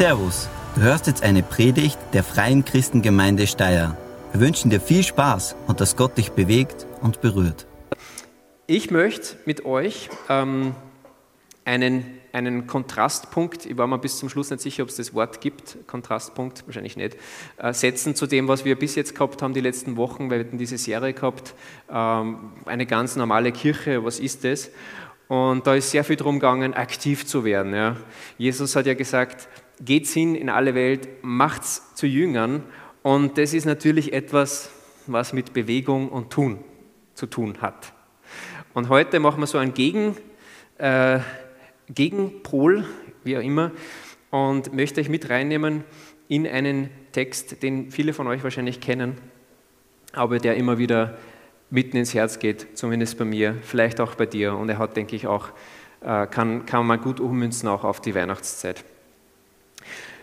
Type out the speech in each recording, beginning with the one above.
Servus, du hörst jetzt eine Predigt der Freien Christengemeinde Steyr. Wir wünschen dir viel Spaß und dass Gott dich bewegt und berührt. Ich möchte mit euch ähm, einen, einen Kontrastpunkt, ich war mir bis zum Schluss nicht sicher, ob es das Wort gibt, Kontrastpunkt, wahrscheinlich nicht, äh, setzen zu dem, was wir bis jetzt gehabt haben, die letzten Wochen, weil wir hatten diese Serie gehabt, ähm, eine ganz normale Kirche, was ist das? Und da ist sehr viel darum gegangen, aktiv zu werden. Ja. Jesus hat ja gesagt, geht hin in alle Welt, macht's zu Jüngern. Und das ist natürlich etwas, was mit Bewegung und Tun zu tun hat. Und heute machen wir so einen Gegen, äh, Gegenpol, wie auch immer, und möchte euch mit reinnehmen in einen Text, den viele von euch wahrscheinlich kennen, aber der immer wieder mitten ins Herz geht, zumindest bei mir, vielleicht auch bei dir. Und er hat, denke ich, auch, äh, kann, kann man gut ummünzen auch auf die Weihnachtszeit.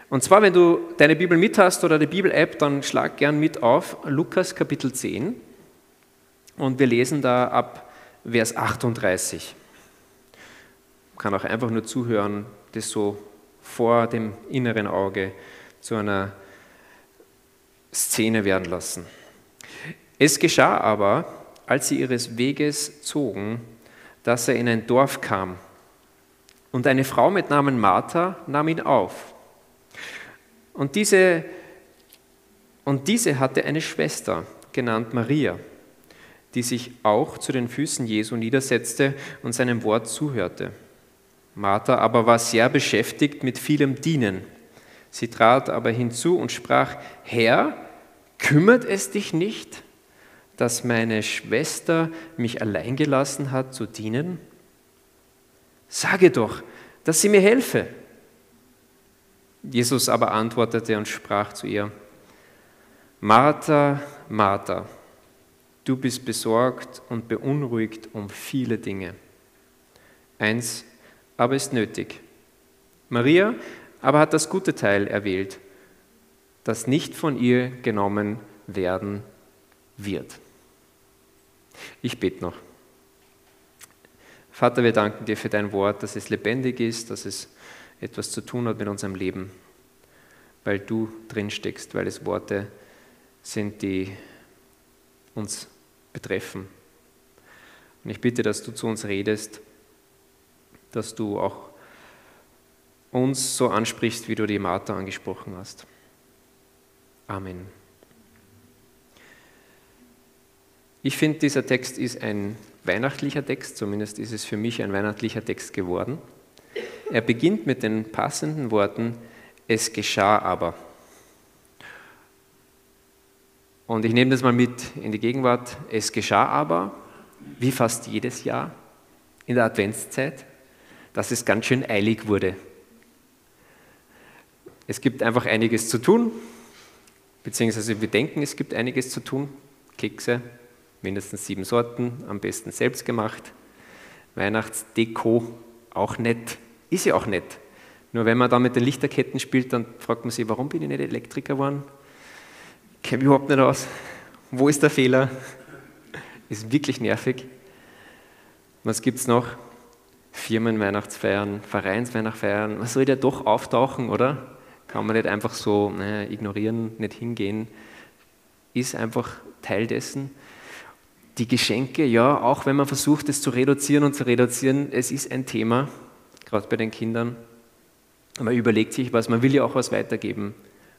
Und zwar, wenn du deine Bibel mit hast oder die Bibel-App, dann schlag gern mit auf Lukas Kapitel 10 und wir lesen da ab Vers 38. Man kann auch einfach nur zuhören, das so vor dem inneren Auge zu einer Szene werden lassen. Es geschah aber, als sie ihres Weges zogen, dass er in ein Dorf kam. Und eine Frau mit Namen Martha nahm ihn auf. Und diese, und diese hatte eine Schwester, genannt Maria, die sich auch zu den Füßen Jesu niedersetzte und seinem Wort zuhörte. Martha aber war sehr beschäftigt mit vielem Dienen. Sie trat aber hinzu und sprach, Herr, kümmert es dich nicht, dass meine Schwester mich allein gelassen hat zu dienen? Sage doch, dass sie mir helfe. Jesus aber antwortete und sprach zu ihr, Martha, Martha, du bist besorgt und beunruhigt um viele Dinge. Eins aber ist nötig. Maria aber hat das gute Teil erwählt, das nicht von ihr genommen werden wird. Ich bete noch. Vater, wir danken dir für dein Wort, dass es lebendig ist, dass es etwas zu tun hat mit unserem Leben, weil du drin steckst, weil es Worte sind, die uns betreffen. Und ich bitte, dass du zu uns redest, dass du auch uns so ansprichst, wie du die Martha angesprochen hast. Amen. Ich finde, dieser Text ist ein weihnachtlicher Text, zumindest ist es für mich ein weihnachtlicher Text geworden. Er beginnt mit den passenden Worten, es geschah aber. Und ich nehme das mal mit in die Gegenwart, es geschah aber, wie fast jedes Jahr in der Adventszeit, dass es ganz schön eilig wurde. Es gibt einfach einiges zu tun, beziehungsweise wir denken, es gibt einiges zu tun. Kekse, mindestens sieben Sorten, am besten selbst gemacht. Weihnachtsdeko, auch nett, ist ja auch nett. Nur wenn man da mit den Lichterketten spielt, dann fragt man sich, warum bin ich nicht Elektriker geworden? Kenne mich überhaupt nicht aus. Wo ist der Fehler? Ist wirklich nervig. Was gibt es noch? Firmenweihnachtsfeiern, Vereinsweihnachtsfeiern. Was soll der doch auftauchen, oder? Kann man nicht einfach so naja, ignorieren, nicht hingehen. Ist einfach Teil dessen die Geschenke, ja, auch wenn man versucht, es zu reduzieren und zu reduzieren, es ist ein Thema, gerade bei den Kindern. Man überlegt sich was, man will ja auch was weitergeben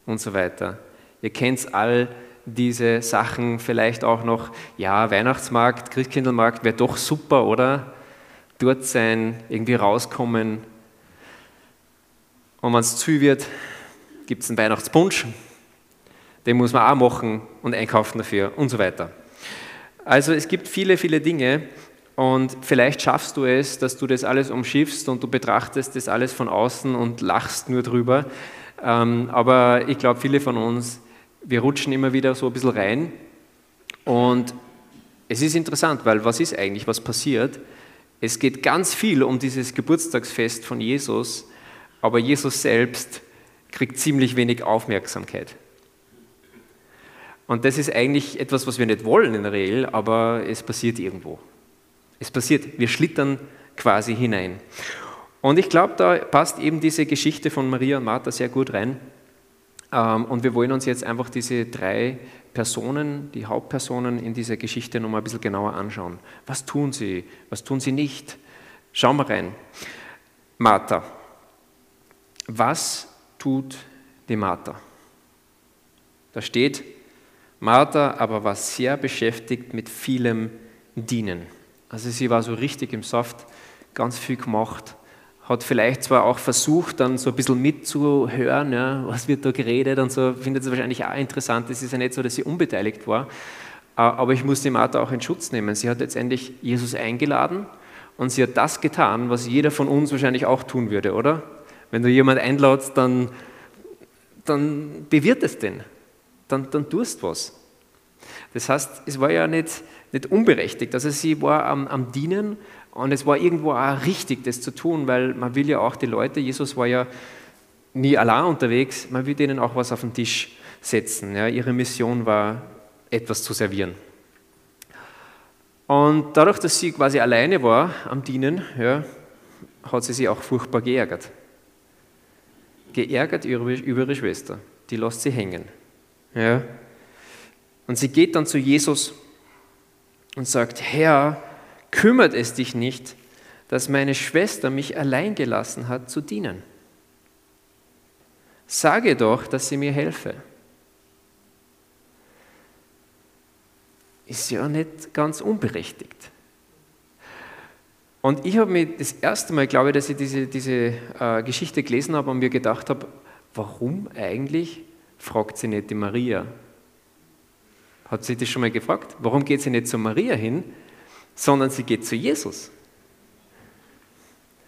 und so weiter. Ihr kennt all diese Sachen, vielleicht auch noch, ja, Weihnachtsmarkt, Christkindlmarkt wäre doch super, oder? Dort sein, irgendwie rauskommen. Und wenn es zu wird, gibt es einen Weihnachtspunsch, den muss man auch machen und einkaufen dafür und so weiter. Also es gibt viele, viele Dinge und vielleicht schaffst du es, dass du das alles umschiffst und du betrachtest das alles von außen und lachst nur drüber. Ähm, aber ich glaube, viele von uns, wir rutschen immer wieder so ein bisschen rein und es ist interessant, weil was ist eigentlich, was passiert? Es geht ganz viel um dieses Geburtstagsfest von Jesus, aber Jesus selbst kriegt ziemlich wenig Aufmerksamkeit. Und das ist eigentlich etwas, was wir nicht wollen in der Regel, aber es passiert irgendwo. Es passiert, wir schlittern quasi hinein. Und ich glaube, da passt eben diese Geschichte von Maria und Martha sehr gut rein. Ähm, und wir wollen uns jetzt einfach diese drei Personen, die Hauptpersonen in dieser Geschichte nochmal ein bisschen genauer anschauen. Was tun sie? Was tun sie nicht? Schauen wir rein. Martha. Was tut die Martha? Da steht, Martha aber war sehr beschäftigt mit vielem Dienen. Also sie war so richtig im Saft, ganz viel gemacht, hat vielleicht zwar auch versucht, dann so ein bisschen mitzuhören, ja, was wird da geredet und so, findet sie wahrscheinlich auch interessant. Es ist ja nicht so, dass sie unbeteiligt war, aber ich muss die Martha auch in Schutz nehmen. Sie hat letztendlich Jesus eingeladen und sie hat das getan, was jeder von uns wahrscheinlich auch tun würde, oder? Wenn du jemanden einladest, dann, dann bewirrt es den, dann, dann tust was. Das heißt, es war ja nicht, nicht unberechtigt. Also sie war am, am Dienen und es war irgendwo auch richtig, das zu tun, weil man will ja auch die Leute, Jesus war ja nie allein unterwegs, man will denen auch was auf den Tisch setzen. Ja, ihre Mission war, etwas zu servieren. Und dadurch, dass sie quasi alleine war am Dienen, ja, hat sie sich auch furchtbar geärgert. Geärgert über, ihre Schwester. Die lässt sie hängen. Ja. Und sie geht dann zu Jesus und sagt, Herr, kümmert es dich nicht, dass meine Schwester mich allein gelassen hat zu dienen? Sage doch, dass sie mir helfe. ist ja nicht ganz unberechtigt. Und ich habe mir das erste Mal, glaube ich, dass ich diese, diese äh, Geschichte gelesen habe und mir gedacht habe, warum eigentlich fragt sie nicht die Maria? Hat sie das schon mal gefragt? Warum geht sie nicht zu Maria hin, sondern sie geht zu Jesus?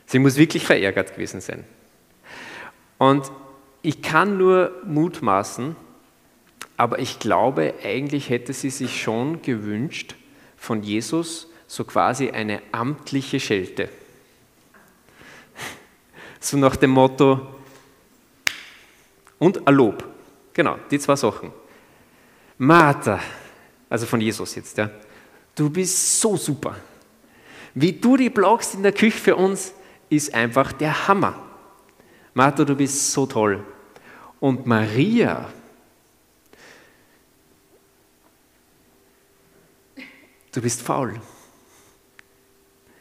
Sie muss wirklich verärgert gewesen sein. Und ich kann nur mutmaßen, aber ich glaube, eigentlich hätte sie sich schon gewünscht von Jesus so quasi eine amtliche Schelte. So nach dem Motto, und ein Lob. Genau, die zwei Sachen. Martha, also von Jesus jetzt, ja, du bist so super. Wie du die blockst in der Küche für uns, ist einfach der Hammer. Martha, du bist so toll. Und Maria, du bist faul.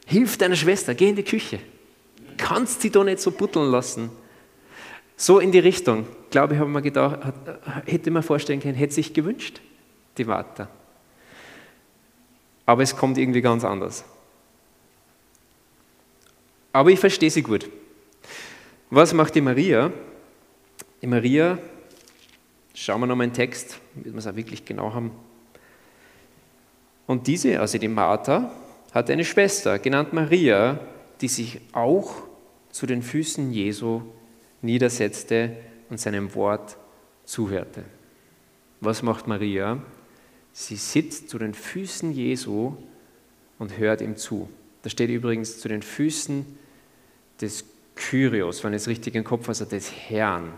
Hilf deiner Schwester, geh in die Küche. Kannst sie doch nicht so butteln lassen. So in die Richtung, glaube ich, mir gedacht, hätte man vorstellen können, hätte sich gewünscht, die Martha. Aber es kommt irgendwie ganz anders. Aber ich verstehe sie gut. Was macht die Maria? Die Maria, schauen wir nochmal einen Text, damit wir es auch wirklich genau haben. Und diese, also die Martha, hat eine Schwester, genannt Maria, die sich auch zu den Füßen Jesu niedersetzte und seinem Wort zuhörte. Was macht Maria? Sie sitzt zu den Füßen Jesu und hört ihm zu. Da steht übrigens zu den Füßen des Kyrios, wenn ich es richtig im Kopf habe, also des Herrn.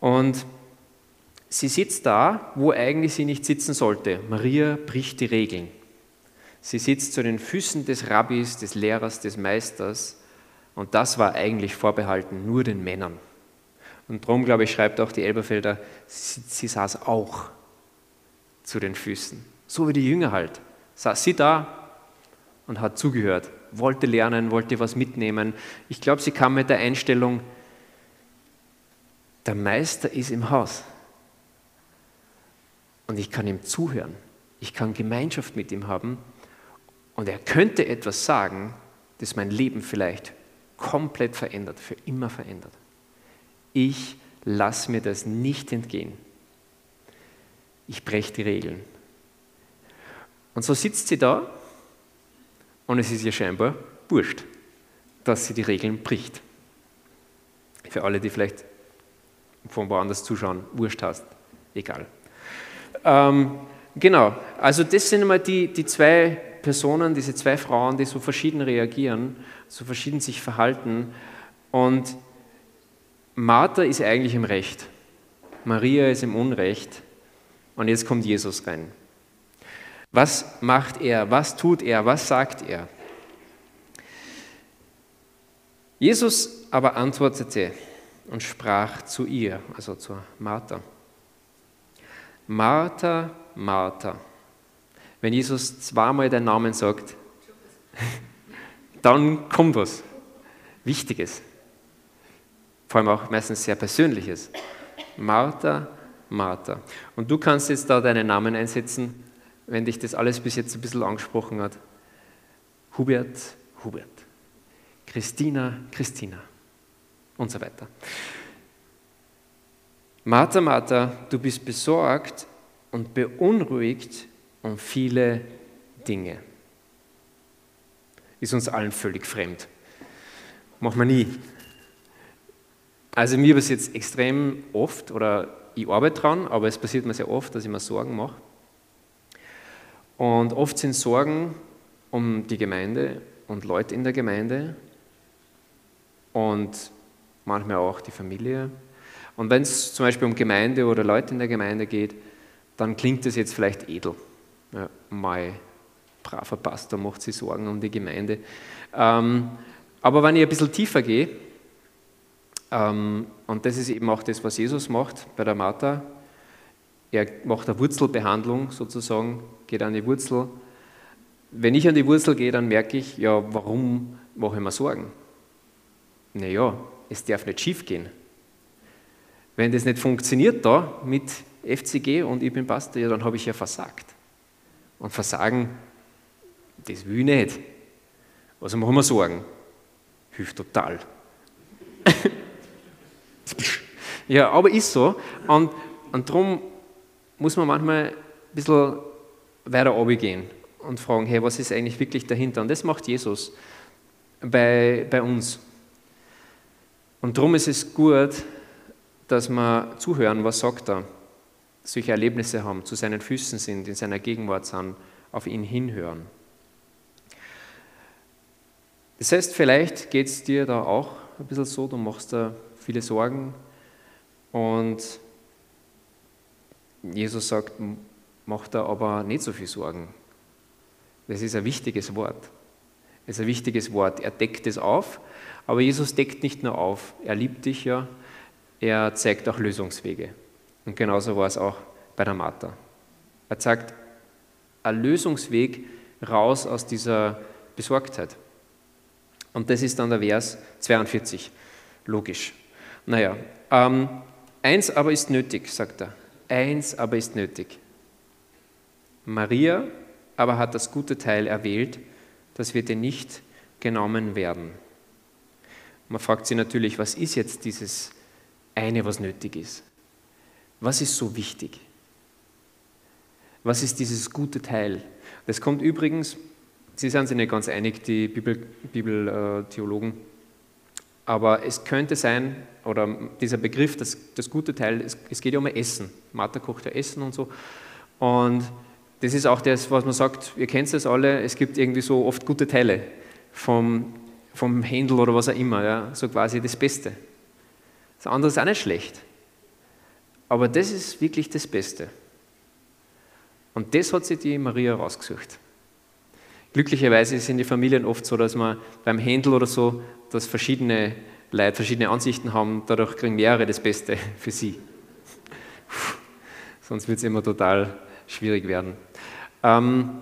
Und Sie sitzt da, wo eigentlich sie nicht sitzen sollte. Maria bricht die Regeln. Sie sitzt zu den Füßen des Rabbis, des Lehrers, des Meisters. Und das war eigentlich vorbehalten nur den Männern. Und darum, glaube ich, schreibt auch die Elberfelder, sie, sie saß auch zu den Füßen. So wie die Jünger halt. Saß sie da und hat zugehört, wollte lernen, wollte was mitnehmen. Ich glaube, sie kam mit der Einstellung, der Meister ist im Haus und ich kann ihm zuhören. Ich kann Gemeinschaft mit ihm haben und er könnte etwas sagen, das mein Leben vielleicht komplett verändert, für immer verändert. Ich lasse mir das nicht entgehen. Ich breche die Regeln. Und so sitzt sie da und es ist ihr scheinbar wurscht, dass sie die Regeln bricht. Für alle, die vielleicht von woanders zuschauen, wurscht hast, egal. Ähm, genau, also das sind immer die, die zwei Personen, diese zwei Frauen, die so verschieden reagieren, so verschieden sich verhalten. Und Martha ist eigentlich im Recht, Maria ist im Unrecht. Und jetzt kommt Jesus rein. Was macht er? Was tut er? Was sagt er? Jesus aber antwortete und sprach zu ihr, also zur Martha. Martha, Martha. Wenn Jesus zweimal deinen Namen sagt, dann kommt was Wichtiges. Vor allem auch meistens sehr Persönliches. Martha, Martha. Und du kannst jetzt da deinen Namen einsetzen, wenn dich das alles bis jetzt ein bisschen angesprochen hat. Hubert, Hubert. Christina, Christina. Und so weiter. Martha, Martha, du bist besorgt und beunruhigt um viele Dinge. Ist uns allen völlig fremd. Machen wir nie. Also mir ist jetzt extrem oft, oder ich arbeite dran, aber es passiert mir sehr oft, dass ich mir Sorgen mache. Und oft sind Sorgen um die Gemeinde und Leute in der Gemeinde und manchmal auch die Familie. Und wenn es zum Beispiel um Gemeinde oder Leute in der Gemeinde geht, dann klingt das jetzt vielleicht edel. Ja, mein braver Pastor macht sich Sorgen um die Gemeinde. Ähm, aber wenn ich ein bisschen tiefer gehe, ähm, und das ist eben auch das, was Jesus macht bei der Martha, er macht eine Wurzelbehandlung sozusagen, geht an die Wurzel. Wenn ich an die Wurzel gehe, dann merke ich, ja, warum mache ich mir Sorgen? Naja, es darf nicht schief gehen. Wenn das nicht funktioniert da mit FCG und ich bin Pastor, ja, dann habe ich ja versagt. Und Versagen, das will ich nicht. Also machen wir Sorgen. Hilft total. ja, aber ist so. Und, und darum muss man manchmal ein bisschen weiter gehen und fragen, hey, was ist eigentlich wirklich dahinter? Und das macht Jesus bei, bei uns. Und darum ist es gut, dass wir zuhören, was sagt er, solche Erlebnisse haben, zu seinen Füßen sind, in seiner Gegenwart sind, auf ihn hinhören. Das heißt, vielleicht geht es dir da auch ein bisschen so, du machst da viele Sorgen und Jesus sagt, mach da aber nicht so viel Sorgen. Das ist ein wichtiges Wort. Das ist ein wichtiges Wort. Er deckt es auf, aber Jesus deckt nicht nur auf. Er liebt dich ja, er zeigt auch Lösungswege. Und genauso war es auch bei der Martha. Er zeigt einen Lösungsweg raus aus dieser Besorgtheit. Und das ist dann der Vers 42. Logisch. Naja, ähm, eins aber ist nötig, sagt er. Eins aber ist nötig. Maria aber hat das gute Teil erwählt, das wird ihr nicht genommen werden. Man fragt sich natürlich, was ist jetzt dieses eine, was nötig ist? Was ist so wichtig? Was ist dieses gute Teil? Das kommt übrigens, Sie sind sich nicht ganz einig, die Bibeltheologen, Bibel, aber es könnte sein, oder dieser Begriff, das, das gute Teil, es, es geht ja um Essen. Martha kocht ja Essen und so. Und das ist auch das, was man sagt, ihr kennt das alle, es gibt irgendwie so oft gute Teile vom, vom Händel oder was auch immer, ja, so quasi das Beste. Das andere ist auch nicht schlecht. Aber das ist wirklich das Beste. Und das hat sich die Maria rausgesucht. Glücklicherweise sind die Familien oft so, dass man beim Händel oder so, dass verschiedene Leute verschiedene Ansichten haben, dadurch kriegen mehrere das Beste für sie. Sonst wird es immer total schwierig werden. Ähm,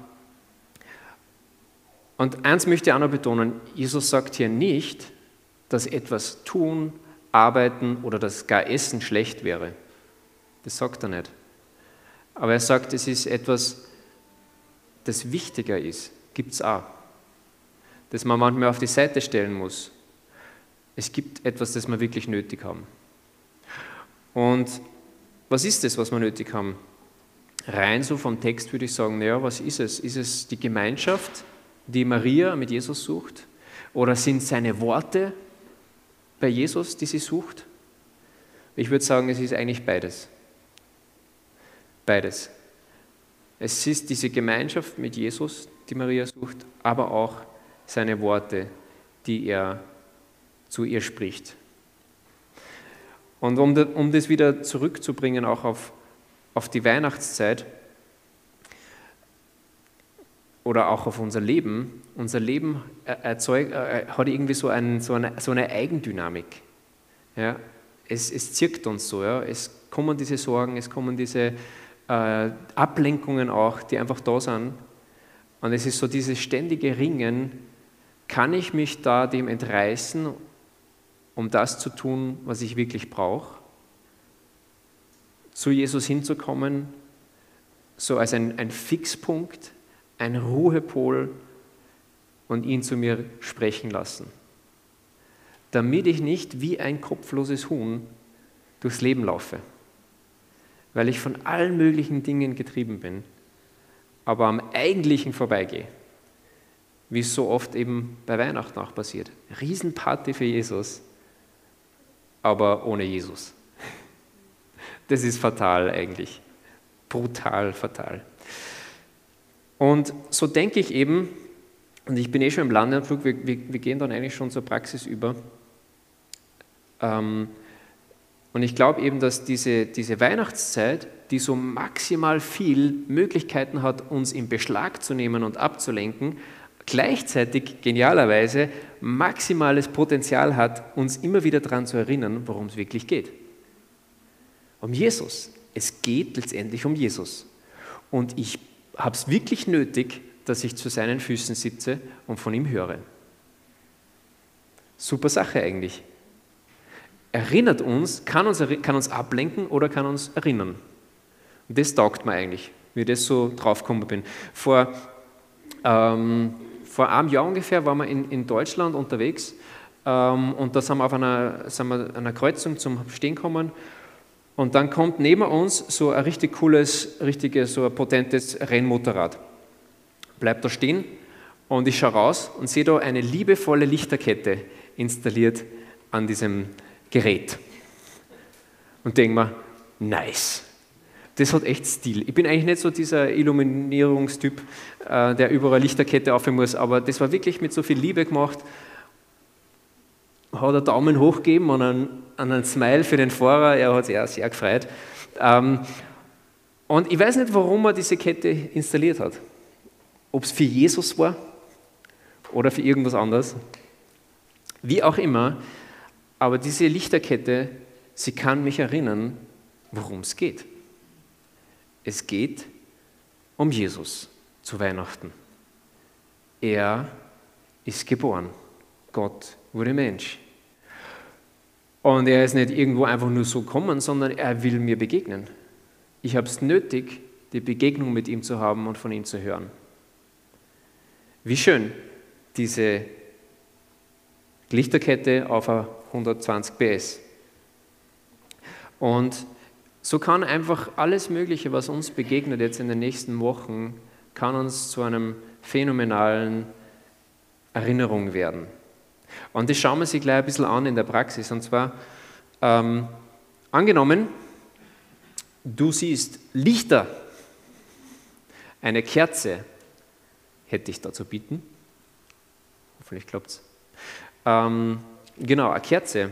und eins möchte ich auch noch betonen, Jesus sagt hier nicht, dass etwas tun, arbeiten oder das gar Essen schlecht wäre. Das sagt er nicht. Aber er sagt, es ist etwas, das wichtiger ist, gibt es auch. Das man manchmal auf die Seite stellen muss. Es gibt etwas, das wir wirklich nötig haben. Und was ist es, was wir nötig haben? rein so vom Text würde ich sagen, naja, was ist es? Ist es die Gemeinschaft, die Maria mit Jesus sucht? Oder sind seine Worte bei Jesus, die sie sucht? Ich würde sagen, es ist eigentlich beides. Beides. Es ist diese Gemeinschaft mit Jesus, die Maria sucht, aber auch seine Worte, die er zu ihr spricht. Und um, das wieder zurückzubringen, auch auf auf die Weihnachtszeit. oder auch auf unser Leben. Unser Leben erzeugt, hat irgendwie so, ein, so, eine, so eine Eigendynamik. Ja? Es, es zirkt uns so. Ja? Es kommen diese Sorgen, es kommen diese äh, Ablenkungen auch, die einfach da sind. Und es ist so dieses ständige Ringen, kann ich mich da dem entreißen, um das zu tun, was ich wirklich brauche? Zu Jesus hinzukommen, so als ein, ein Fixpunkt, ein Ruhepol und ihn zu mir sprechen lassen. Damit ich nicht wie ein kopfloses Huhn durchs Leben laufe, weil ich von allen möglichen Dingen getrieben bin, aber am Eigentlichen vorbeigehe, wie es so oft eben bei Weihnachten auch passiert. Riesenparty für Jesus, aber ohne Jesus. Das ist fatal eigentlich, brutal fatal. Und so denke ich eben, und ich bin eh schon im Landeanflug, wir, wir, wir gehen dann eigentlich schon zur Praxis über. Ähm, und ich glaube eben, dass diese, diese Weihnachtszeit, die so maximal viel Möglichkeiten hat, uns in Beschlag zu nehmen und abzulenken, gleichzeitig genialerweise maximales Potenzial hat, uns immer wieder daran zu erinnern, worum es wirklich geht. Um Jesus. Es geht letztendlich um Jesus. Und ich habe es wirklich nötig, dass ich zu seinen Füßen sitze und von ihm höre. Super Sache eigentlich. Erinnert uns, kann uns, kann uns ablenken oder kann uns erinnern. Und das taugt mir eigentlich, wie ich das so draufgekommen bin. Vor, ähm, vor einem Jahr ungefähr waren wir in, in Deutschland unterwegs ähm, und da sind wir auf einer, sind wir einer Kreuzung zum Stehen gekommen und dann kommt neben uns so ein richtig cooles, richtiges, so ein potentes Rennmotorrad. Bleibt da stehen und ich schaue raus und sehe da eine liebevolle Lichterkette installiert an diesem Gerät. Und denke mir, nice. Das hat echt Stil. Ich bin eigentlich nicht so dieser Illuminierungstyp, äh, der überall Lichterkette aufhören muss, aber das war wirklich mit so viel Liebe gemacht hat er Daumen hoch gegeben und einen, einen Smile für den Fahrer. Er hat sich auch sehr gefreut. Ähm, und ich weiß nicht, warum er diese Kette installiert hat. Ob es für Jesus war oder für irgendwas anderes. Wie auch immer. Aber diese Lichterkette, sie kann mich erinnern, worum es geht. Es geht um Jesus zu Weihnachten. Er ist geboren. Gott wurde Mensch. Und er ist nicht irgendwo einfach nur so gekommen, sondern er will mir begegnen. Ich habe es nötig, die Begegnung mit ihm zu haben und von ihm zu hören. Wie schön, diese Lichterkette auf 120 PS. Und so kann einfach alles Mögliche, was uns begegnet jetzt in den nächsten Wochen, kann uns zu einem phänomenalen Erinnerung werden. Und das schauen wir sich gleich ein bisschen an in der Praxis. Und zwar, ähm, angenommen, du siehst Lichter, eine Kerze hätte ich da zu bieten. Hoffentlich klappt es. Ähm, genau, eine Kerze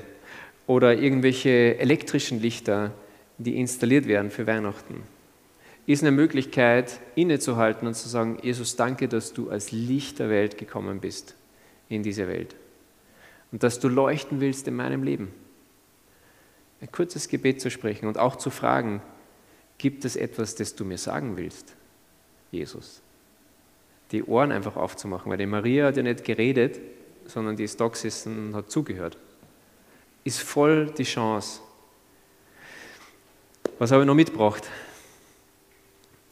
oder irgendwelche elektrischen Lichter, die installiert werden für Weihnachten, ist eine Möglichkeit, innezuhalten und zu sagen, Jesus, danke, dass du als Licht der Welt gekommen bist in diese Welt und dass du leuchten willst in meinem Leben. Ein kurzes Gebet zu sprechen und auch zu fragen, gibt es etwas, das du mir sagen willst, Jesus? Die Ohren einfach aufzumachen, weil die Maria hat ja nicht geredet, sondern die ist da gesessen und hat zugehört. Ist voll die Chance. Was habe ich noch mitgebracht?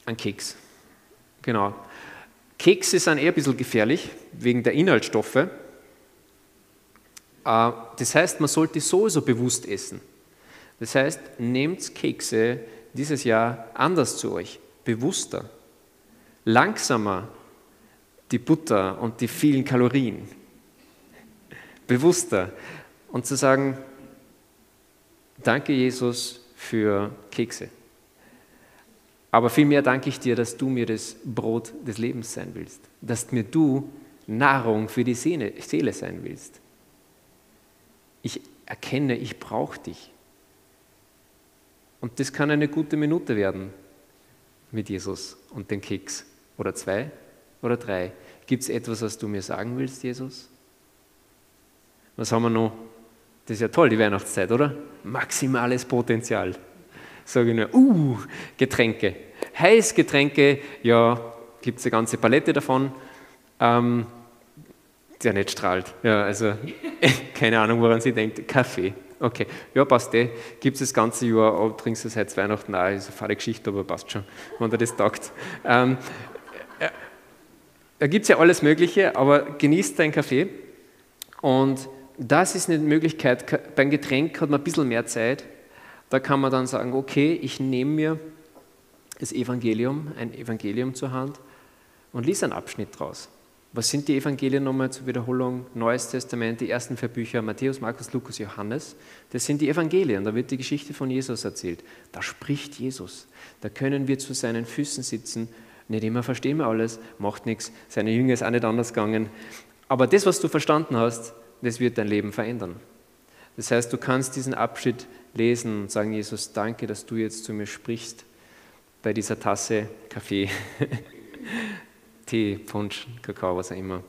Ein Keks. Genau. Kekse sind eher ein bisschen gefährlich wegen der Inhaltsstoffe. Äh, das heißt, man sollte sowieso bewusst essen. Das heißt, nehmt Kekse dieses Jahr anders zu euch, bewusster, langsamer die Butter und die vielen Kalorien, bewusster und zu sagen, danke Jesus für Kekse. Aber vielmehr danke ich dir, dass du mir das Brot des Lebens sein willst, dass mir du Nahrung für die Seele sein willst. Ich erkenne, ich brauche dich. Und das kann eine gute Minute werden mit Jesus und dem Keks oder zwei oder drei. Gibt es etwas, was du mir sagen willst, Jesus? Was haben wir noch? Das ist ja toll, die Weihnachtszeit, oder? Maximales Potenzial. Sage ich nur, uh, Getränke. Heißgetränke, ja, gibt es eine ganze Palette davon, ähm, der nicht strahlt. Ja, also, keine Ahnung, woran sie denkt. Kaffee. Okay, ja, passt eh. Gibt es das ganze Jahr, oh, trinkst du seit Weihnachten auch, ist eine fahre Geschichte, aber passt schon, wenn dir das taugt. Ähm, äh, da gibt es ja alles Mögliche, aber genießt deinen Kaffee. Und das ist eine Möglichkeit. Beim Getränk hat man ein bisschen mehr Zeit. Da kann man dann sagen, okay, ich nehme mir das Evangelium, ein Evangelium zur Hand und lies einen Abschnitt draus. Was sind die Evangelien nochmal zur Wiederholung? Neues Testament, die ersten vier Bücher, Matthäus, Markus, Lukas, Johannes. Das sind die Evangelien, da wird die Geschichte von Jesus erzählt. Da spricht Jesus. Da können wir zu seinen Füßen sitzen. Nicht immer verstehen wir alles, macht nichts. Seine Jünger ist auch nicht anders gegangen. Aber das, was du verstanden hast, das wird dein Leben verändern. Das heißt, du kannst diesen Abschnitt lesen und sagen, Jesus, danke, dass du jetzt zu mir sprichst bei dieser Tasse Kaffee, Tee, Punsch, Kakao, was auch immer.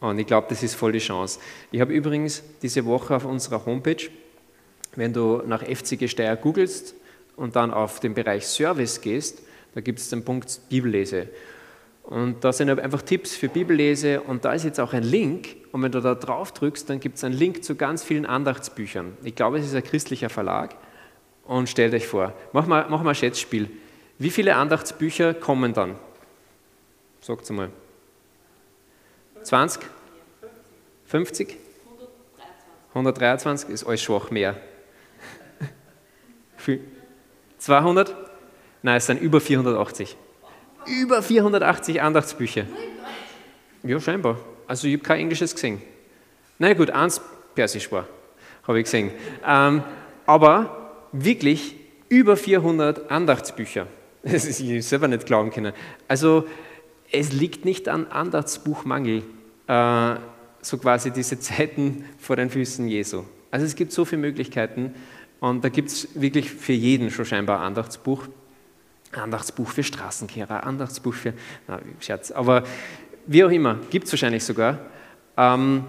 Und ich glaube, das ist voll die Chance. Ich habe übrigens diese Woche auf unserer Homepage, wenn du nach FCG Steyr googelst und dann auf den Bereich Service gehst, da gibt es den Punkt Bibellese. Und da sind einfach Tipps für Bibellese und da ist jetzt auch ein Link. Und wenn du da drauf drückst, dann gibt es einen Link zu ganz vielen Andachtsbüchern. Ich glaube, es ist ein christlicher Verlag. Und stellt euch vor, mach mal, mach mal ein Schätzspiel. Wie viele Andachtsbücher kommen dann? Sagt mal. 20? 50? 123 ist alles schwach mehr. 200? Nein, es sind über 480. Über 480 Andachtsbücher. Ja, scheinbar. Also ich habe kein Englisches gesehen. Na gut, eins Persisch war, habe ich gesehen. Ähm, aber wirklich über 400 Andachtsbücher. Das ist ich selber nicht glauben können. Also es liegt nicht an Andachtsbuchmangel, äh, so quasi diese Zeiten vor den Füßen Jesu. Also es gibt so viele Möglichkeiten und da gibt es wirklich für jeden schon scheinbar Andachtsbuch. Andachtsbuch für Straßenkehrer, Andachtsbuch für, na, Scherz, aber wie auch immer, gibt es wahrscheinlich sogar. Ähm,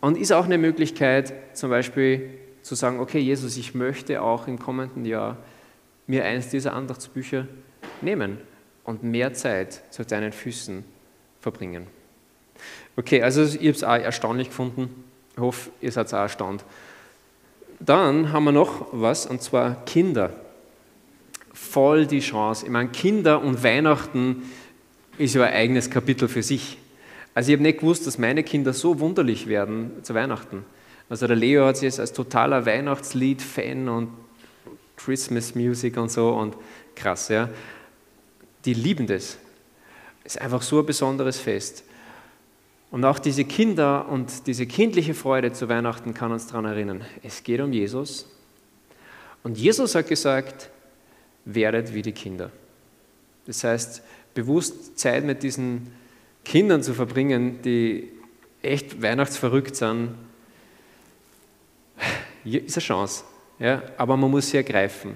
und ist auch eine Möglichkeit, zum Beispiel zu sagen, okay, Jesus, ich möchte auch im kommenden Jahr mir eines dieser Andachtsbücher nehmen und mehr Zeit zu deinen Füßen verbringen. Okay, also ich habe es auch erstaunlich gefunden. Ich hoffe, ihr seid auch erstaunt. Dann haben wir noch was, und zwar Kinder voll die Chance. Ich meine, Kinder und Weihnachten ist ja ein eigenes Kapitel für sich. Also ich habe nicht gewusst, dass meine Kinder so wunderlich werden zu Weihnachten. Also der Leo hat sich jetzt als totaler Weihnachtslied-Fan und Christmas Music und so und krass, ja. Die lieben das. Es ist einfach so ein besonderes Fest. Und auch diese Kinder und diese kindliche Freude zu Weihnachten kann uns daran erinnern. Es geht um Jesus. Und Jesus hat gesagt, werdet wie die Kinder. Das heißt, bewusst Zeit mit diesen Kindern zu verbringen, die echt weihnachtsverrückt sind, ist eine Chance. Ja? Aber man muss sie ergreifen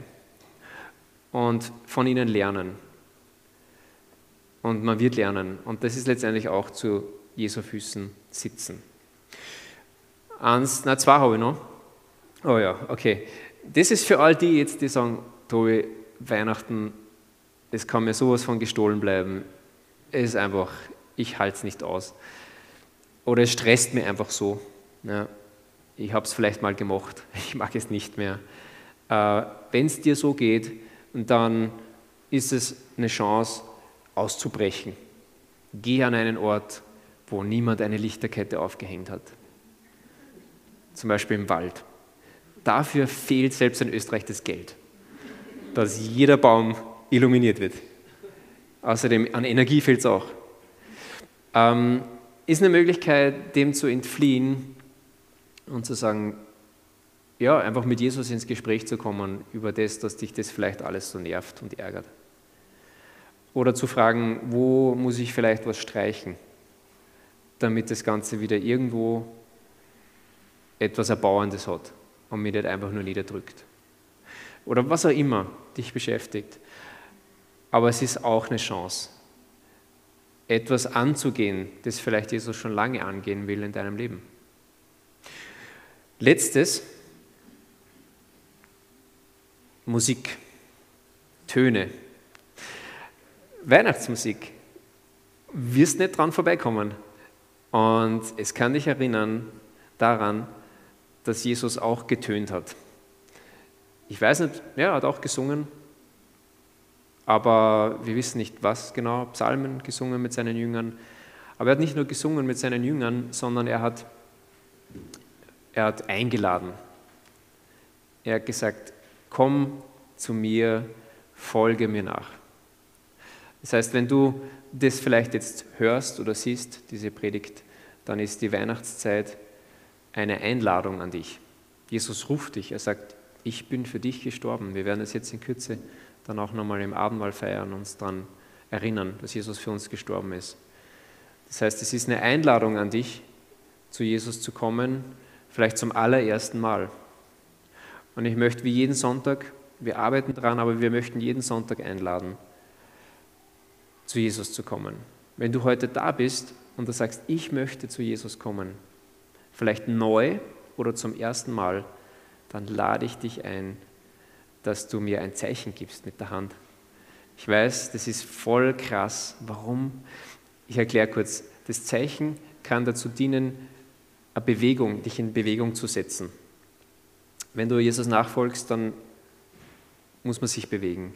und von ihnen lernen. Und man wird lernen. Und das ist letztendlich auch zu Jesu Füßen sitzen. Eins, na zwei habe ich noch. Oh ja, okay. Das ist für all die jetzt, die sagen, Tobi, Weihnachten, es kann mir sowas von gestohlen bleiben. Es ist einfach, ich halte es nicht aus. Oder es stresst mir einfach so. Ja, ich habe es vielleicht mal gemacht, ich mag es nicht mehr. Äh, Wenn es dir so geht, dann ist es eine Chance auszubrechen. Geh an einen Ort, wo niemand eine Lichterkette aufgehängt hat. Zum Beispiel im Wald. Dafür fehlt selbst in Österreich das Geld dass jeder Baum illuminiert wird. Außerdem an Energie fehlt es auch. Ähm, ist eine Möglichkeit, dem zu entfliehen und zu sagen, ja, einfach mit Jesus ins Gespräch zu kommen über das, dass dich das vielleicht alles so nervt und ärgert. Oder zu fragen, wo muss ich vielleicht was streichen, damit das Ganze wieder irgendwo etwas Erbauendes hat und mich nicht einfach nur niederdrückt oder was auch immer dich beschäftigt. Aber es ist auch eine Chance. etwas anzugehen, das vielleicht Jesus schon lange angehen will in deinem Leben. Letztes, Musik, Töne, Weihnachtsmusik. Wirst nicht dran vorbeikommen. Und es kann dich erinnern daran, dass Jesus auch getönt hat. Ich weiß nicht, ja, er hat auch gesungen, aber wir wissen nicht, was genau. Psalmen gesungen mit seinen Jüngern. Aber er hat nicht nur gesungen mit seinen Jüngern, sondern er hat, er hat eingeladen. Er hat gesagt, komm zu mir, folge mir nach. Das heißt, wenn du das vielleicht jetzt hörst oder siehst, diese Predigt, dann ist die Weihnachtszeit eine Einladung an dich. Jesus ruft dich, er sagt, ich bin für dich gestorben. Wir werden es jetzt in Kürze dann auch nochmal im Abendmahl feiern, uns daran erinnern, dass Jesus für uns gestorben ist. Das heißt, es ist eine Einladung an dich, zu Jesus zu kommen, vielleicht zum allerersten Mal. Und ich möchte wie jeden Sonntag, wir arbeiten daran, aber wir möchten jeden Sonntag einladen, zu Jesus zu kommen. Wenn du heute da bist und du sagst, ich möchte zu Jesus kommen, vielleicht neu oder zum ersten Mal, dann lade ich dich ein, dass du mir ein Zeichen gibst mit der Hand. Ich weiß, das ist voll krass. Warum? Ich erkläre kurz. Das Zeichen kann dazu dienen, eine Bewegung, dich in Bewegung zu setzen. Wenn du Jesus nachfolgst, dann muss man sich bewegen.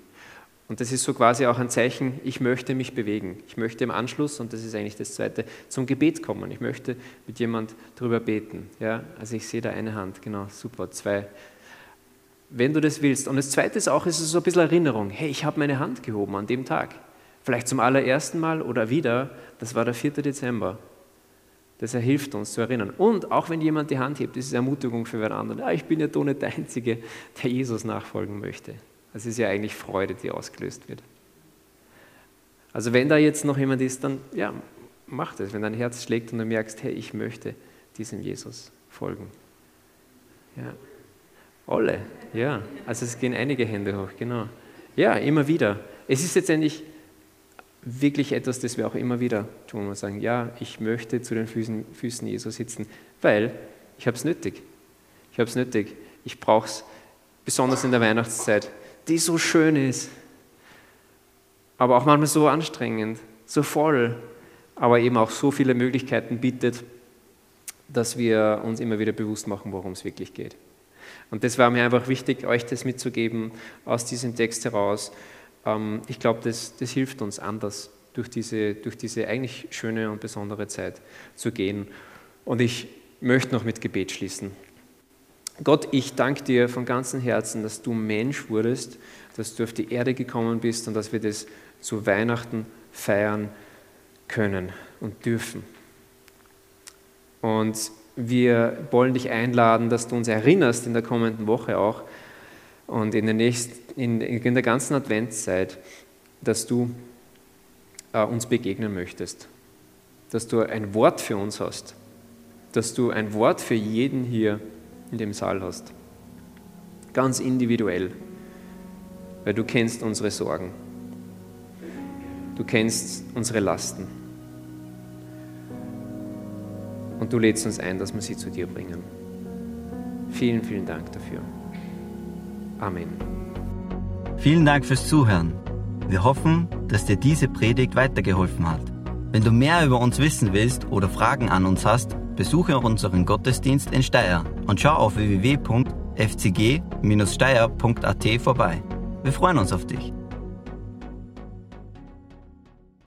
Und das ist so quasi auch ein Zeichen, ich möchte mich bewegen. Ich möchte im Anschluss, und das ist eigentlich das Zweite, zum Gebet kommen. Ich möchte mit jemand darüber beten. Ja, also ich sehe da eine Hand, genau, super, zwei. Wenn du das willst. Und das Zweite ist auch, es ist so ein bisschen Erinnerung. Hey, ich habe meine Hand gehoben an dem Tag. Vielleicht zum allerersten Mal oder wieder, das war der 4. Dezember. Das hilft uns zu erinnern. Und auch wenn jemand die Hand hebt, ist Ermutigung für wen anderen. Ja, ich bin ja doch nicht der Einzige, der Jesus nachfolgen möchte. Das ist ja eigentlich Freude, die ausgelöst wird. Also wenn da jetzt noch jemand ist, dann ja, mach das. Wenn dein Herz schlägt und du merkst, hey, ich möchte diesem Jesus folgen. Ja. Alle, ja. Also es gehen einige Hände hoch, genau. Ja, immer wieder. Es ist letztendlich wirklich etwas, das wir auch immer wieder tun und sagen, ja, ich möchte zu den Füßen, Füßen Jesus sitzen, weil ich habe es nötig. Ich habe es nötig. Ich brauche es, besonders in der Weihnachtszeit die so schön ist, aber auch manchmal so anstrengend, so voll, aber eben auch so viele Möglichkeiten bietet, dass wir uns immer wieder bewusst machen, worum es wirklich geht. Und das war mir einfach wichtig, euch das mitzugeben aus diesem Text heraus. Ähm, ich glaube, das, das hilft uns anders, durch diese, durch diese eigentlich schöne und besondere Zeit zu gehen. Und ich möchte noch mit Gebet schließen. Gott, ich danke dir von ganzem Herzen, dass du Mensch wurdest, dass du auf die Erde gekommen bist und dass wir das zu Weihnachten feiern können und dürfen. Und wir wollen dich einladen, dass du uns erinnerst in der kommenden Woche auch und in der, nächsten, in, in der ganzen Adventszeit, dass du äh, uns begegnen möchtest, dass du ein Wort für uns hast, dass du ein Wort für jeden hier hast in dem Saal hast. Ganz individuell, weil du kennst unsere Sorgen. Du kennst unsere Lasten. Und du lädst uns ein, dass wir sie zu dir bringen. Vielen, vielen Dank dafür. Amen. Vielen Dank fürs Zuhören. Wir hoffen, dass dir diese Predigt weitergeholfen hat. Wenn du mehr über uns wissen willst oder Fragen an uns hast, besuche unseren Gottesdienst in Steyr und schau auf www.fcg-steyr.at vorbei. Wir freuen uns auf dich.